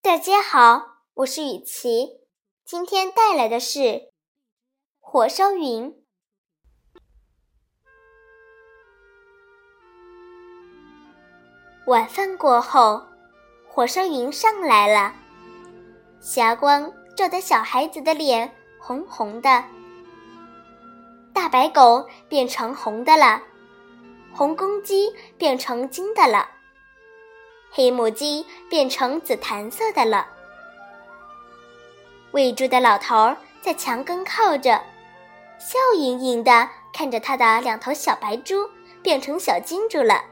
大家好，我是雨琪，今天带来的是火烧云。晚饭过后，火烧云上来了，霞光照得小孩子的脸红红的，大白狗变成红的了，红公鸡变成金的了。黑母鸡变成紫檀色的了。喂猪的老头在墙根靠着，笑盈盈的看着他的两头小白猪变成小金猪了。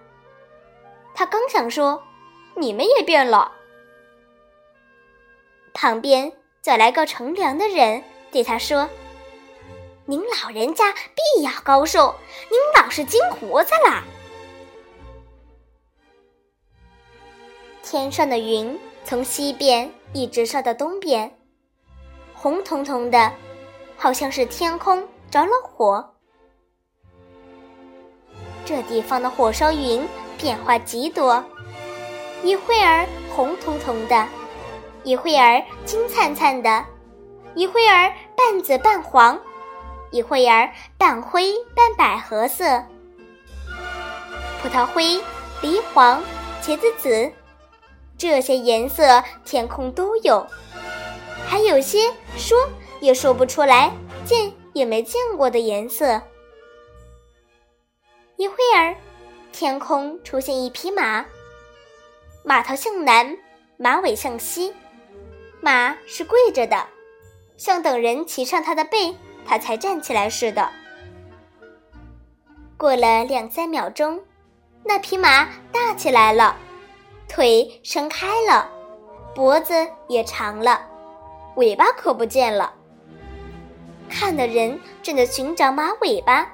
他刚想说：“你们也变了。”旁边走来个乘凉的人，对他说：“您老人家必要高寿，您老是金胡子啦。”天上的云从西边一直烧到东边，红彤彤的，好像是天空着了火。这地方的火烧云变化极多，一会儿红彤彤的，一会儿金灿灿的，一会儿半紫半黄，一会儿半灰半百合色，葡萄灰、梨黄、茄子紫。这些颜色，天空都有，还有些说也说不出来，见也没见过的颜色。一会儿，天空出现一匹马，马头向南，马尾向西，马是跪着的，像等人骑上它的背，它才站起来似的。过了两三秒钟，那匹马大起来了。腿伸开了，脖子也长了，尾巴可不见了。看的人正在寻找马尾巴，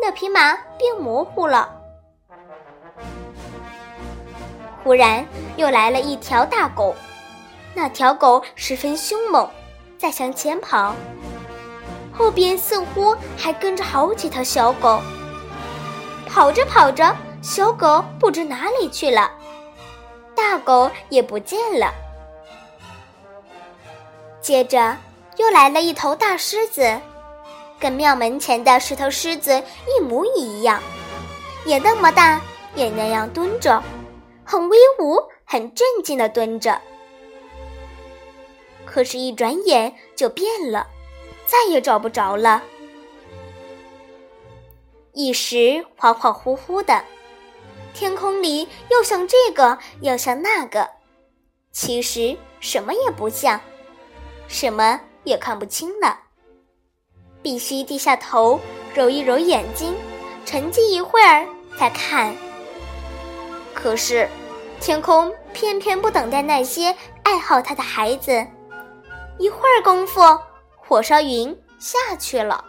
那匹马变模糊了。忽然又来了一条大狗，那条狗十分凶猛，在向前跑，后边似乎还跟着好几条小狗。跑着跑着，小狗不知哪里去了。大狗也不见了。接着又来了一头大狮子，跟庙门前的石头狮子一模一样，也那么大，也那样蹲着，很威武，很镇静的蹲着。可是，一转眼就变了，再也找不着了。一时恍恍惚惚的。天空里又像这个，又像那个，其实什么也不像，什么也看不清了。必须低下头，揉一揉眼睛，沉寂一会儿再看。可是，天空偏偏不等待那些爱好它的孩子，一会儿功夫，火烧云下去了。